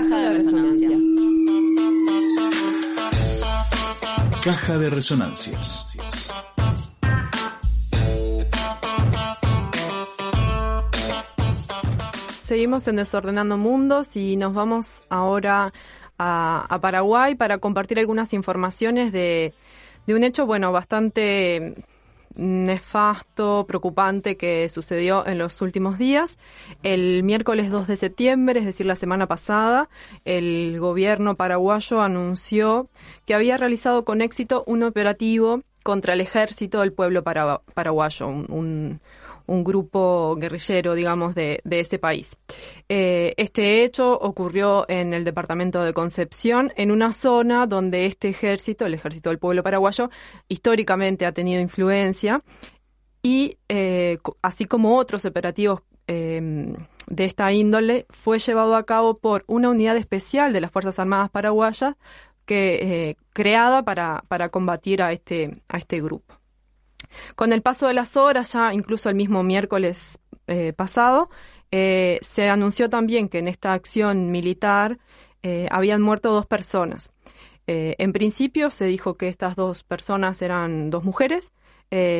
Caja de resonancia. Caja de resonancias. Seguimos en Desordenando Mundos y nos vamos ahora a, Paraguay para compartir algunas informaciones de, de un hecho, bueno, bastante nefasto, preocupante que sucedió en los últimos días. El miércoles 2 de septiembre, es decir, la semana pasada, el gobierno paraguayo anunció que había realizado con éxito un operativo contra el ejército del pueblo paraguayo, un, un grupo guerrillero, digamos, de, de ese país. Eh, este hecho ocurrió en el departamento de Concepción, en una zona donde este ejército, el ejército del pueblo paraguayo, históricamente ha tenido influencia y eh, así como otros operativos em, de esta índole, fue llevado a cabo por una unidad especial de las Fuerzas Armadas paraguayas que, eh, creada para, para combatir a este, a este grupo. Con el paso de las horas, ya incluso el mismo miércoles eh, pasado, eh, se anunció también que en esta acción militar eh, habían muerto dos personas. en principio se dijo que estas dos personas eran dos mujeres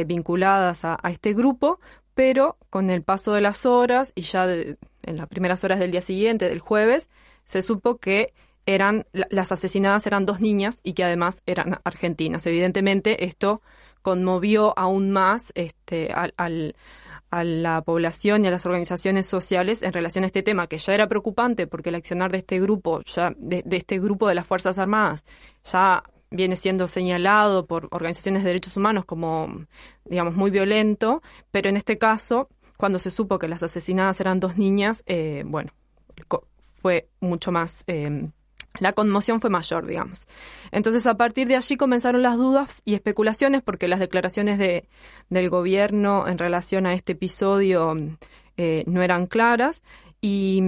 vinculadas a, este grupo, pero con el paso de las horas y ya en las primeras horas del día siguiente, del jueves, se supo que eran las asesinadas eran dos niñas y que además eran argentinas. Evidentemente esto conmovió aún más este, al, a la población y a las organizaciones sociales en relación a este tema, que ya era preocupante porque el accionar de este grupo, ya de, este grupo de las Fuerzas Armadas, ya viene siendo señalado por organizaciones de derechos humanos como, digamos, muy violento, pero en este caso, cuando se supo que las asesinadas eran dos niñas, eh, bueno, fue mucho más eh, la conmoción fue mayor, digamos. Entonces, a partir de allí comenzaron las dudas y especulaciones porque las declaraciones de, del gobierno en relación a este episodio eh, no eran claras y,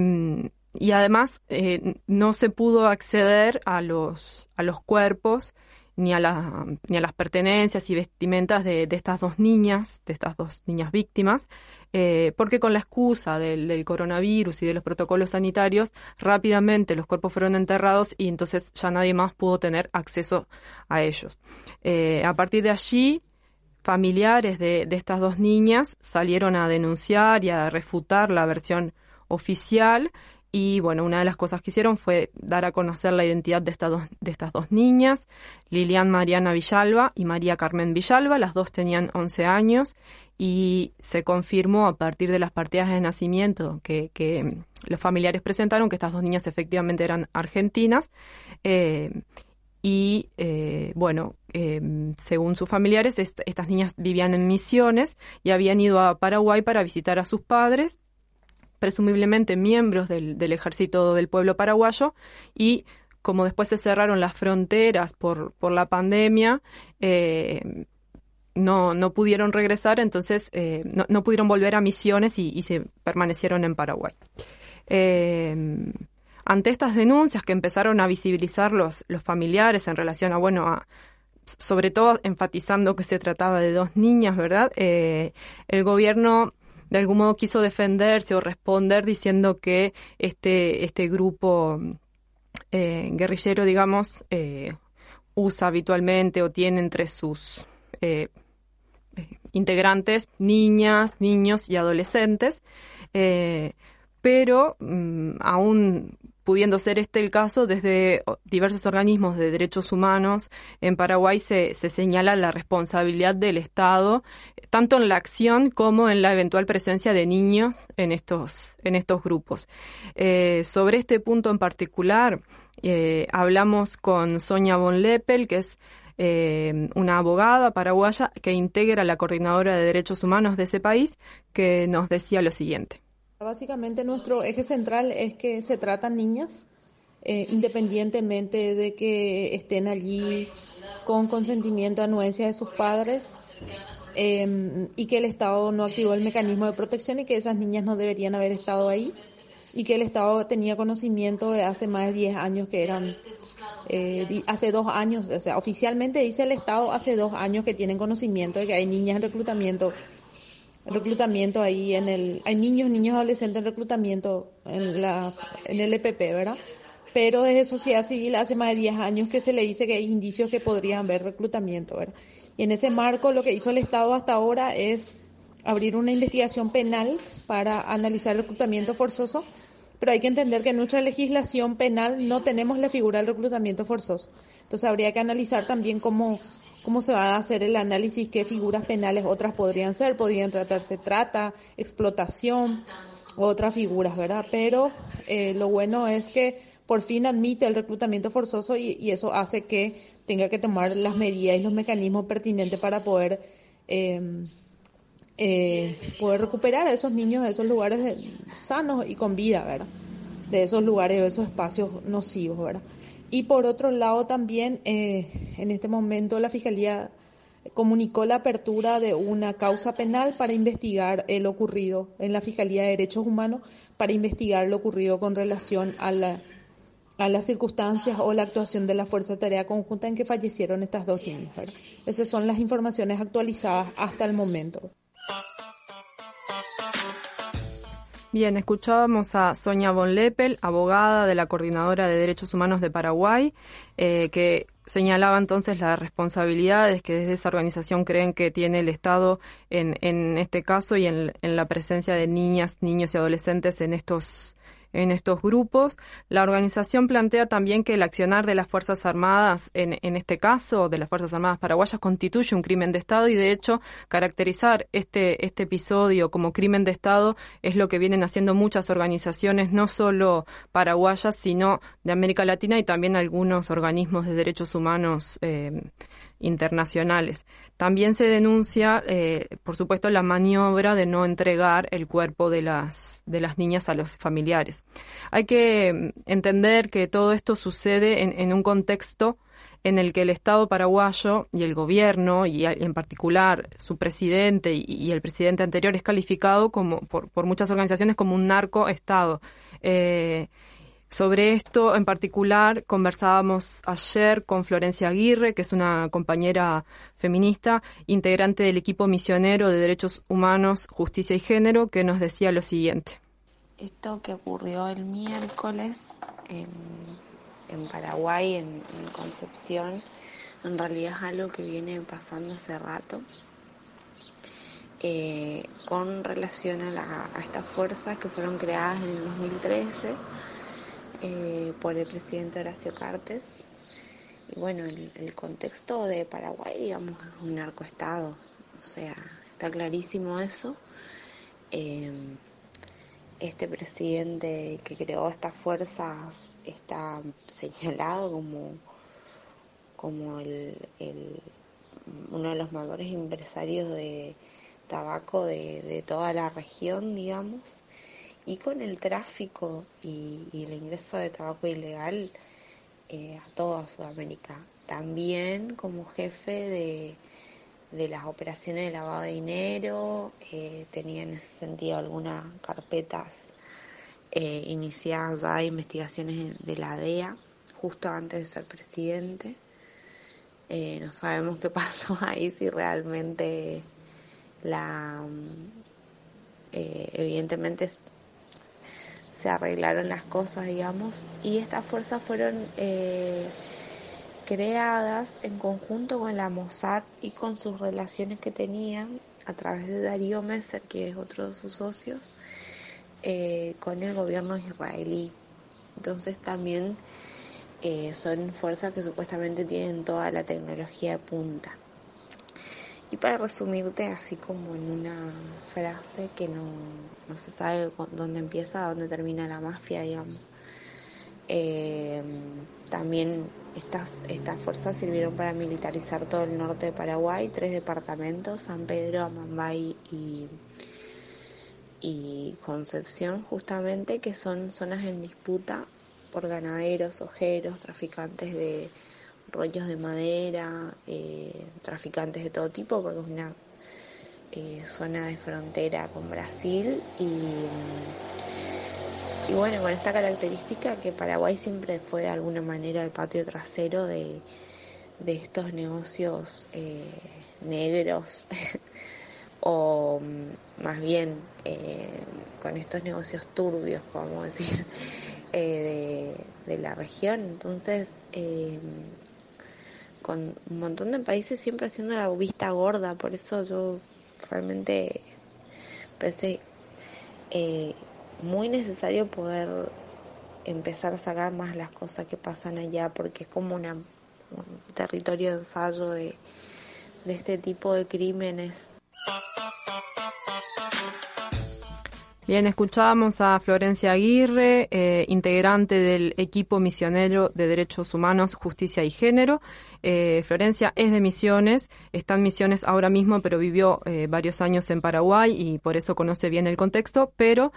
y además eh, no se pudo acceder a los, a los cuerpos ni a, la, ni a las pertenencias y vestimentas de, de estas dos niñas, de estas dos niñas víctimas, eh, porque con la excusa del, coronavirus y de los protocolos sanitarios, rápidamente los cuerpos fueron enterrados y entonces ya nadie más pudo tener acceso a ellos. Eh, a partir de allí, familiares de, de, estas dos niñas salieron a denunciar y a refutar la versión oficial y bueno, una de las cosas que hicieron fue dar a conocer la identidad de estas dos, de estas dos niñas, Lilian Mariana Villalba y María Carmen Villalba. Las dos tenían 11 años y se confirmó a partir de las partidas de nacimiento que, que los familiares presentaron que estas dos niñas efectivamente eran argentinas. Eh, y eh, bueno, eh, según sus familiares, estas niñas vivían en misiones y habían ido a Paraguay para visitar a sus padres presumiblemente miembros del, ejército del pueblo paraguayo y como después se cerraron las fronteras por, la pandemia, eh, no, no pudieron regresar, entonces eh, no, pudieron volver a misiones y, se permanecieron en Paraguay. Eh, ante estas denuncias que empezaron a visibilizar los, los familiares en relación a, bueno, a, sobre todo enfatizando que se trataba de dos niñas, ¿verdad? el gobierno de algún modo quiso defenderse o responder diciendo que este, este grupo eh, guerrillero, digamos, eh, usa habitualmente o tiene entre sus eh, integrantes niñas, niños y adolescentes, pero mm, aún pudiendo ser este el caso, desde diversos organismos de derechos humanos en Paraguay se, se, señala la responsabilidad del Estado, tanto en la acción como en la eventual presencia de niños en estos, en estos grupos. Eh, sobre este punto en particular, eh, hablamos con Sonia von Leppel, que es eh, una abogada paraguaya que integra la coordinadora de derechos humanos de ese país, que nos decía lo siguiente. Básicamente nuestro eje central es que se tratan niñas, eh, independientemente de que estén allí con consentimiento, anuencia de sus padres, em, y que el Estado no activó el mecanismo de protección y que esas niñas no deberían haber estado ahí, y que el Estado tenía conocimiento de hace más de 10 años que eran, eh, hace dos años, o sea, oficialmente dice el Estado hace dos años que tienen conocimiento de que hay niñas en reclutamiento reclutamiento ahí en el, hay niños, niños adolescentes en reclutamiento en la, en el EPP, ¿verdad? pero desde sociedad civil hace más de 10 años que se le dice que hay indicios que podrían haber reclutamiento, ¿verdad? Y en ese marco lo que hizo el Estado hasta ahora es abrir una investigación penal para analizar el reclutamiento forzoso, pero hay que entender que en nuestra legislación penal no tenemos la figura del reclutamiento forzoso. Entonces habría que analizar también cómo, cómo se va a hacer el análisis, qué figuras penales otras podrían ser, podrían tratarse trata, explotación, otras figuras, ¿verdad? Pero eh, lo bueno es que por fin admite el reclutamiento forzoso y, eso hace que tenga que tomar las medidas y los mecanismos pertinentes para poder em, eh, poder recuperar a esos niños de esos lugares sanos y con vida, ¿verdad? De esos lugares, de esos espacios nocivos, ¿verdad? Y por otro lado también, eh, en este momento la Fiscalía comunicó la apertura de una causa penal para investigar lo ocurrido en la Fiscalía de Derechos Humanos, para investigar lo ocurrido con relación a la a las circunstancias o la actuación de la Fuerza de Tarea Conjunta en que fallecieron estas dos niñas. Esas son las informaciones actualizadas hasta el momento. Bien, escuchábamos a Sonia Von Leppel, abogada de la Coordinadora de Derechos Humanos de Paraguay, eh, que señalaba entonces las responsabilidades que desde esa organización creen que tiene el Estado en, en este caso y en, en la presencia de niñas, niños y adolescentes en estos en estos grupos. La organización plantea también que el accionar de las Fuerzas Armadas, en, en este caso de las Fuerzas Armadas paraguayas, constituye un crimen de Estado y de hecho caracterizar este, este episodio como crimen de Estado es lo que vienen haciendo muchas organizaciones, no solo paraguayas, sino de América Latina y también algunos organismos de derechos humanos. Eh, internacionales. También se denuncia, eh, por supuesto, la maniobra de no entregar el cuerpo de las, de las niñas a los familiares. Hay que mm, entender que todo esto sucede en, un contexto en el que el Estado paraguayo y el gobierno, y en particular su presidente y, el presidente anterior, es calificado como, por, por muchas organizaciones como un narcoestado. Eh, sobre esto en particular conversábamos ayer con Florencia Aguirre, que es una compañera feminista, integrante del equipo misionero de Derechos Humanos, Justicia y Género, que nos decía lo siguiente. Esto que ocurrió el miércoles en, Paraguay, en, Concepción, en realidad es algo que viene pasando hace rato. Eh, con relación a, a estas fuerzas que fueron creadas en el 2013 eh, por el presidente Horacio Cartes. Y bueno, el, contexto de Paraguay, digamos, es un narcoestado, o sea, está clarísimo eso. Eh, este presidente que creó estas fuerzas está señalado como, como el, uno de los mayores empresarios de tabaco de toda la región, digamos y con el tráfico y, el ingreso de tabaco ilegal eh, a toda Sudamérica. También como jefe de, las operaciones de lavado de dinero, eh, tenía en ese sentido algunas carpetas eh, iniciadas ya de investigaciones de la DEA justo antes de ser presidente. no sabemos qué pasó ahí, si realmente la... evidentemente se arreglaron las cosas, digamos, y estas fuerzas fueron eh, creadas en conjunto con la Mossad y con sus relaciones que tenían a través de Darío Messer, que es otro de sus socios, eh, con el gobierno israelí. Entonces también eh, son fuerzas que supuestamente tienen toda la tecnología de punta. Y para resumirte así como en una frase que no, se sabe dónde empieza, dónde termina la mafia, digamos. Eh, también estas, estas fuerzas sirvieron para militarizar todo el norte de Paraguay, tres departamentos, San Pedro, Amambay y, y Concepción, justamente, que son zonas en disputa por ganaderos, ojeros, traficantes de rollos de madera, eh, traficantes de todo tipo, porque es una eh, zona de frontera con Brasil y, y bueno, con esta característica que Paraguay siempre fue de alguna manera el patio trasero de, de estos negocios eh, negros o mm, más bien con estos negocios turbios, podemos decir, de, la región. Entonces, con un montón de países siempre haciendo la vista gorda, por eso yo realmente parece muy necesario poder empezar a sacar más las cosas que pasan allá, porque es como una, un territorio de ensayo de, de este tipo de crímenes. Bien, escuchábamos a Florencia Aguirre, eh, integrante del equipo misionero de Derechos Humanos, Justicia y Género. Eh, Florencia es de Misiones, está en Misiones ahora mismo, pero vivió eh, varios años en Paraguay y por eso conoce bien el contexto, pero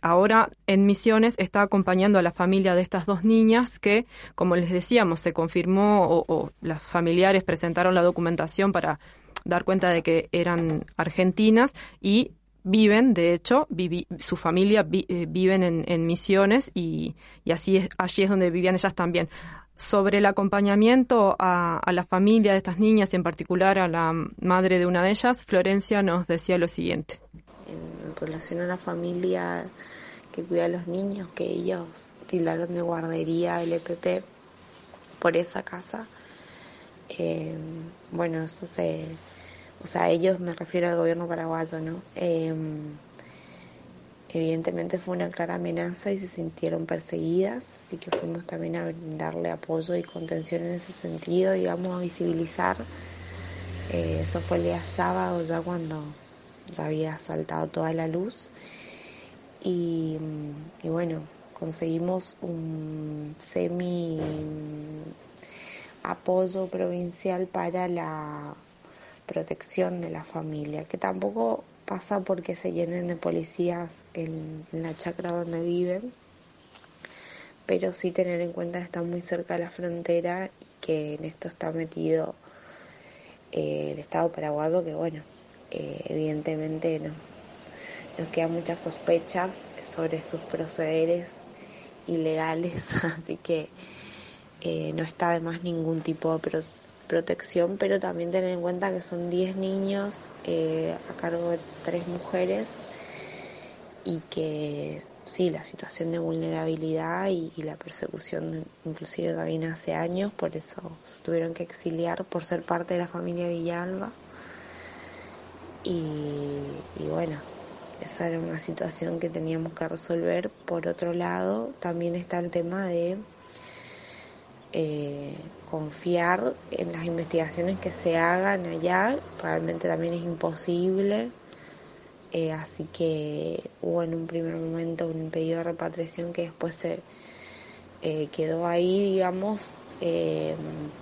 ahora en Misiones está acompañando a la familia de estas dos niñas que, como les decíamos, se confirmó o, o las familiares presentaron la documentación para dar cuenta de que eran argentinas y viven, de hecho, su familia eh, viven en, misiones y, así es, allí es donde vivían ellas también. Sobre el acompañamiento a, la familia de estas niñas y en particular a la madre de una de ellas, Florencia nos decía lo siguiente. En relación a la familia que cuida a los niños, que ellos tildaron de guardería LPP por esa casa, eh, bueno, eso se o sea, ellos me refiero al gobierno paraguayo, ¿no? Em, evidentemente fue una clara amenaza y se sintieron perseguidas, así que fuimos también a brindarle apoyo y contención en ese sentido, digamos, a visibilizar. Eh, eso fue el día sábado, ya cuando ya había saltado toda la luz. Y, y bueno, conseguimos un semi apoyo provincial para la protección de la familia, que tampoco pasa porque se llenen de policías en, la chacra donde viven, pero sí tener en cuenta que está muy cerca de la frontera y que en esto está metido eh, el Estado paraguayo, que bueno, eh, evidentemente no, nos quedan muchas sospechas sobre sus procederes ilegales, así que eh, no está además ningún tipo de protección, pero también tener en cuenta que son 10 niños eh, a cargo de 3 mujeres y que sí, la situación de vulnerabilidad y, la persecución inclusive también hace años, por eso se tuvieron que exiliar por ser parte de la familia Villalba. Y, y bueno, esa era una situación que teníamos que resolver. Por otro lado, también está el tema de eh, confiar en las investigaciones que se hagan allá, realmente también es imposible. Eh, así que hubo en un primer momento un pedido de repatriación que después se eh, quedó ahí, digamos,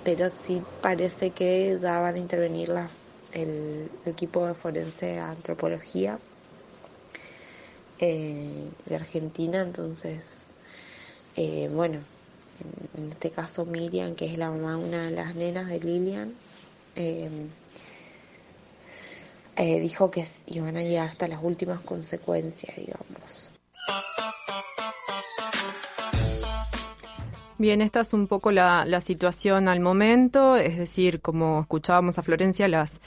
pero sí parece que ya van a intervenir la, el, equipo de forense antropología de Argentina, entonces, bueno, en, este caso Miriam, que es la mamá de una de las nenas de Lilian, em, eh, dijo que iban a llegar hasta las últimas consecuencias, digamos. Bien, esta es un poco la, la situación al momento, es decir, como escuchábamos a Florencia, las,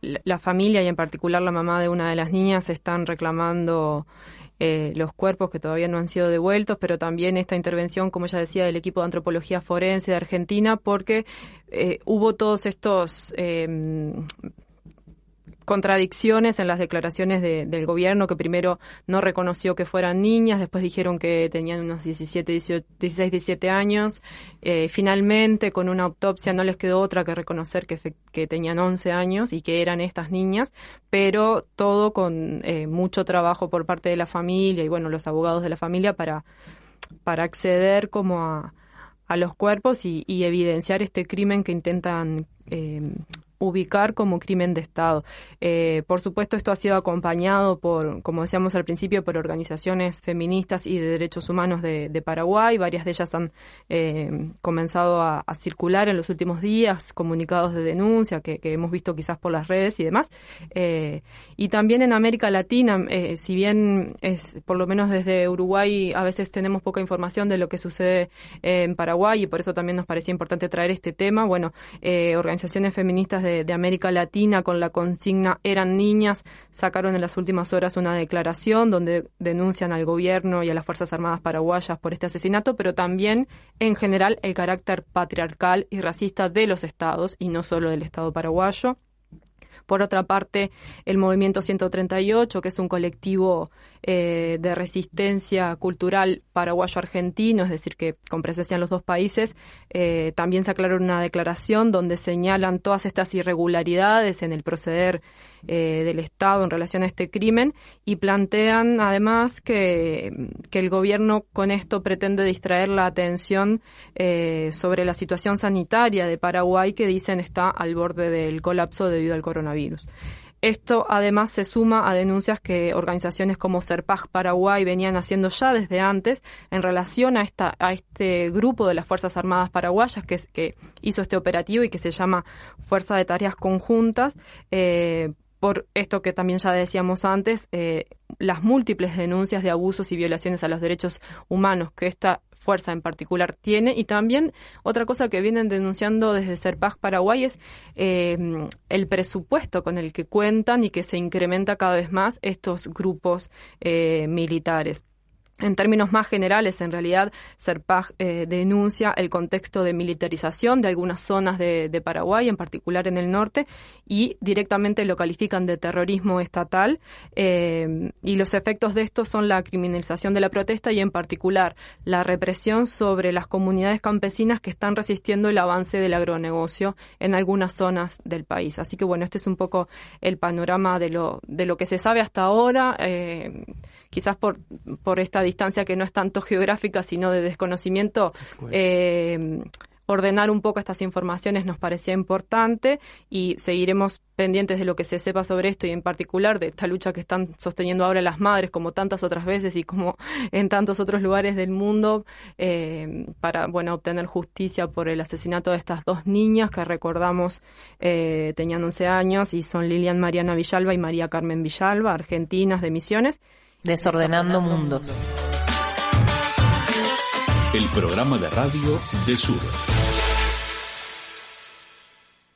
la familia y en particular la mamá de una de las niñas están reclamando eh, los cuerpos que todavía no han sido devueltos, pero también esta intervención, como ya decía, del equipo de antropología forense de Argentina, porque eh, hubo todos estos eh, contradicciones en las declaraciones del gobierno, que primero no reconoció que fueran niñas, después dijeron que tenían unos 17, 16, 17 años. Eh, finalmente, con una autopsia no les quedó otra que reconocer que, que tenían 11 años y que eran estas niñas, pero todo con eh, mucho trabajo por parte de la familia y, bueno, los abogados de la familia para, para acceder como a, a los cuerpos y, evidenciar este crimen que intentan eh, ubicar como crimen de Estado. Eh, por supuesto, esto ha sido acompañado por, como decíamos al principio, por organizaciones feministas y de derechos humanos de, Paraguay. Varias de ellas han eh, comenzado a, circular en los últimos días comunicados de denuncia que, hemos visto quizás por las redes y demás. Eh, y también en América Latina, si bien es por lo menos desde Uruguay a veces tenemos poca información de lo que sucede en Paraguay y por eso también nos parecía importante traer este tema. Bueno, organizaciones feministas de de, América Latina con la consigna Eran niñas sacaron en las últimas horas una declaración donde denuncian al gobierno y a las Fuerzas Armadas paraguayas por este asesinato, pero también en general el carácter patriarcal y racista de los estados y no solo del Estado paraguayo. Por otra parte, el Movimiento 138, que es un colectivo eh, de resistencia cultural paraguayo-argentino, es decir, que con presencia en los dos países, eh, también se aclaró una declaración donde señalan todas estas irregularidades en el proceder eh, del Estado en relación a este crimen y plantean además que, que el gobierno con esto pretende distraer la atención sobre la situación sanitaria de Paraguay que dicen está al borde del colapso debido al coronavirus. Esto además se suma a denuncias que organizaciones como Serpag Paraguay venían haciendo ya desde antes en relación a, esta, a este grupo de las Fuerzas Armadas Paraguayas que, que hizo este operativo y que se llama Fuerza de Tareas Conjuntas. Eh, por esto que también ya decíamos antes, eh, las múltiples denuncias de abusos y violaciones a los derechos humanos que esta fuerza en particular tiene. Y también otra cosa que vienen denunciando desde Serpag Paraguay es eh, el presupuesto con el que cuentan y que se incrementa cada vez más estos grupos eh, militares. En términos más generales, en realidad, Serpag eh, denuncia el contexto de militarización de algunas zonas de, Paraguay, en particular en el norte, y directamente lo califican de terrorismo estatal. Eh, y los efectos de esto son la criminalización de la protesta y, en particular, la represión sobre las comunidades campesinas que están resistiendo el avance del agronegocio en algunas zonas del país. Así que, bueno, este es un poco el panorama de lo, de lo que se sabe hasta ahora. Eh, quizás por, por esta distancia que no es tanto geográfica, sino de desconocimiento, eh, ordenar un poco estas informaciones nos parecía importante y seguiremos pendientes de lo que se sepa sobre esto y en particular de esta lucha que están sosteniendo ahora las madres como tantas otras veces y como en tantos otros lugares del mundo eh, para bueno obtener justicia por el asesinato de estas dos niñas que recordamos eh, tenían 11 años y son Lilian Mariana Villalba y María Carmen Villalba argentinas de Misiones Desordenando Mundos. El programa de radio de Sur.